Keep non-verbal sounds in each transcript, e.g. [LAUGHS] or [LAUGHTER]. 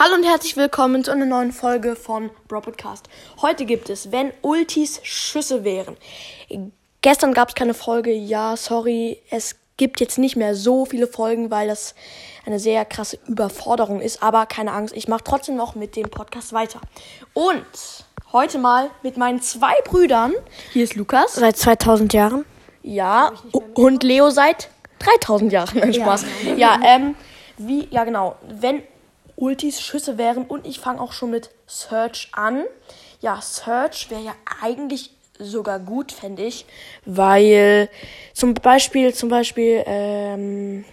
Hallo und herzlich willkommen zu einer neuen Folge von Bro Podcast. Heute gibt es, wenn Ultis Schüsse wären. Gestern gab es keine Folge, ja, sorry. Es gibt jetzt nicht mehr so viele Folgen, weil das eine sehr krasse Überforderung ist. Aber keine Angst, ich mache trotzdem noch mit dem Podcast weiter. Und heute mal mit meinen zwei Brüdern. Hier ist Lukas. Seit 2000 Jahren. Ja, und Leo seit 3000 Jahren. [LAUGHS] Nein, Spaß. Ja, ähm, wie, ja genau, wenn Ultis Schüsse wären und ich fange auch schon mit Search an. Ja, Search wäre ja eigentlich sogar gut, fände ich, weil zum Beispiel, zum Beispiel, ähm,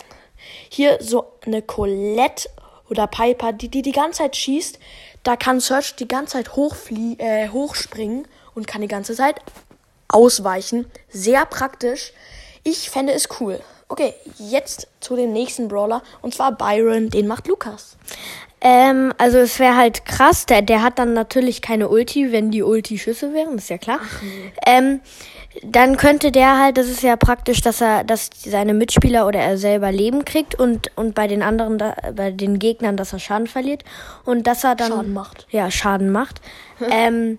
hier so eine Colette oder Piper, die die die ganze Zeit schießt, da kann Search die ganze Zeit hochflie äh, hochspringen und kann die ganze Zeit ausweichen. Sehr praktisch. Ich fände es cool. Okay, jetzt zu dem nächsten Brawler und zwar Byron, den macht Lukas. Ähm, also es wäre halt krass, der, der hat dann natürlich keine Ulti, wenn die Ulti Schüsse wären, ist ja klar. Ähm, dann könnte der halt, das ist ja praktisch, dass er, dass seine Mitspieler oder er selber Leben kriegt und, und bei den anderen, da, bei den Gegnern, dass er Schaden verliert und dass er dann Schaden macht. Ja, Schaden macht. [LAUGHS] ähm,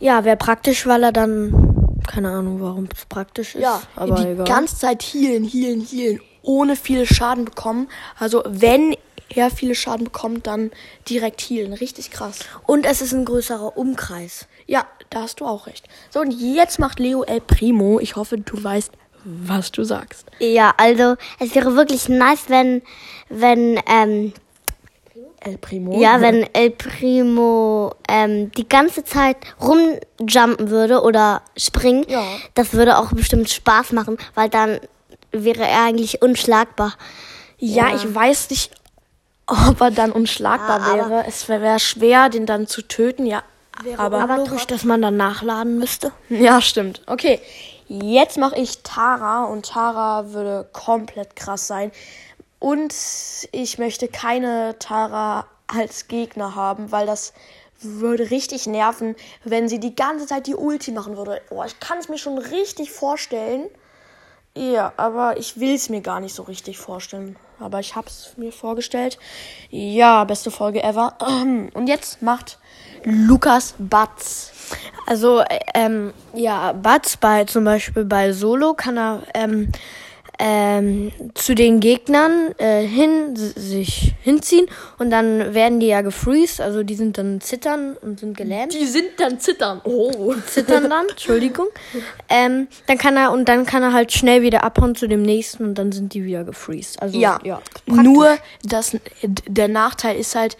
ja, wäre praktisch, weil er dann, keine Ahnung, warum es praktisch ist. Ja, aber die egal. ganze Zeit healen, healen, healen, ohne viel Schaden bekommen. Also wenn er viele Schaden bekommt, dann direkt healen. Richtig krass. und es ist ein größerer Umkreis. Ja, da hast du auch recht. So, und jetzt macht Leo El Primo. Ich hoffe, du weißt, was du sagst. Ja, also es wäre wirklich nice, wenn, wenn, ähm, El Primo? ja, wenn El Primo ähm, die ganze Zeit rumjumpen würde oder springen. Ja. Das würde auch bestimmt Spaß machen, weil dann wäre er eigentlich unschlagbar. Ja, Ja. ich weiß nicht, ob er dann unschlagbar Ja, aber- wäre. Es wäre schwer, den dann zu töten, ja. aber, Aber logisch, dass man dann nachladen müsste. ja, stimmt. Okay, jetzt mache ich Tara und Tara würde komplett krass sein. Und ich möchte keine Tara als Gegner haben, weil das würde richtig nerven, wenn sie die ganze Zeit die Ulti machen würde. Oh, ich kann es mir schon richtig vorstellen. Ja, aber ich will es mir gar nicht so richtig vorstellen. Aber ich habe es mir vorgestellt. Ja, beste Folge ever. [CLEARS THROAT] Und jetzt macht Lukas Batz. Also, äh, ähm, ja, Bats bei zum Beispiel bei Solo kann er ähm, ähm, zu den Gegnern äh, hin sich hinziehen und dann werden die ja gefreezed, also die sind dann zittern und sind gelähmt. Die sind dann zittern. Oh. zittern dann, [LAUGHS] Entschuldigung. Ähm, dann kann er und dann kann er halt schnell wieder abhauen zu dem nächsten und dann sind die wieder gefreezed. Also Ja, ja. nur das, der Nachteil ist halt,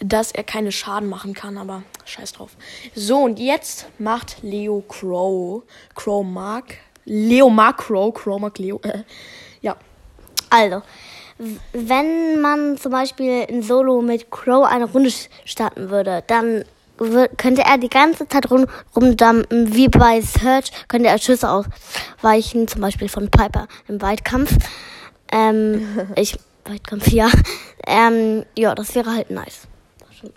dass er keine Schaden machen kann, aber scheiß drauf. So, und jetzt macht Leo Crow. Crow mag. Leo. Crow mag Leo. Äh, [LAUGHS] ja. Also, wenn man zum Beispiel in Solo mit Crow eine Runde starten würde, dann könnte er die ganze Zeit rum, rumjumpen, wie bei Search, könnte er Schüsse ausweichen, zum Beispiel von Piper im Weitkampf. Ähm, [LAUGHS] ich, Weitkampf, ja. Ähm, ja, das wäre halt nice.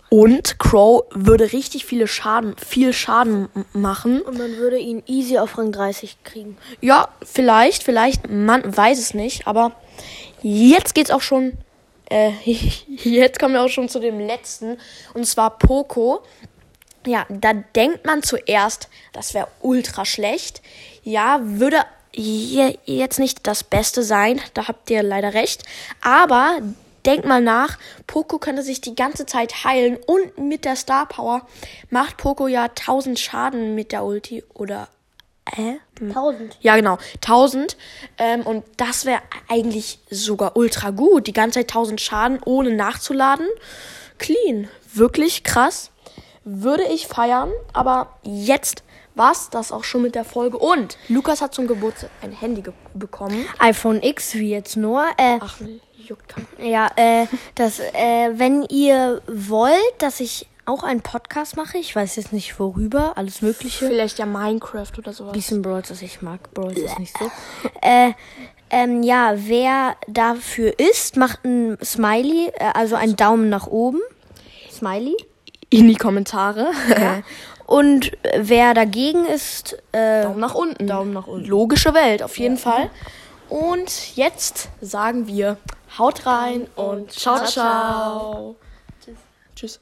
Und Crow würde richtig viele Schaden, viel Schaden machen. Und man würde ihn easy auf Rang 30 kriegen. Ja, vielleicht, vielleicht, man weiß es nicht, aber jetzt geht's auch schon, äh, [LAUGHS] jetzt kommen wir auch schon zu dem letzten, und zwar Poco. Ja, da denkt man zuerst, das wäre ultra schlecht. Ja, würde je- jetzt nicht das Beste sein, da habt ihr leider recht, aber denkt mal nach, Poco könnte sich die ganze Zeit heilen und mit der Star Power macht Poco ja 1000 Schaden mit der Ulti oder äh? 1000. Ja, genau. 1000. Ähm, und das wäre eigentlich sogar ultra gut. Die ganze Zeit 1000 Schaden, ohne nachzuladen. Clean. Wirklich krass. Würde ich feiern. Aber jetzt war's das auch schon mit der Folge. Und Lukas hat zum Geburtstag ein Handy ge- bekommen. iPhone X wie jetzt nur. Äh, Ach, juckt keinen. Ja, äh, das, äh, wenn ihr wollt, dass ich auch einen Podcast mache, ich weiß jetzt nicht worüber, alles Mögliche. Vielleicht ja Minecraft oder sowas. Bisschen Brawl, das ich mag. Brawl ist nicht so. äh, ähm, ja, wer dafür ist, macht ein Smiley, äh, also einen Daumen nach oben. Smiley. In die Kommentare. [LAUGHS] Und wer dagegen ist, äh, Daumen nach unten. Daumen nach unten. Logische Welt, auf jeden Fall. Und jetzt sagen wir, haut rein und ciao, ciao. Tschüss.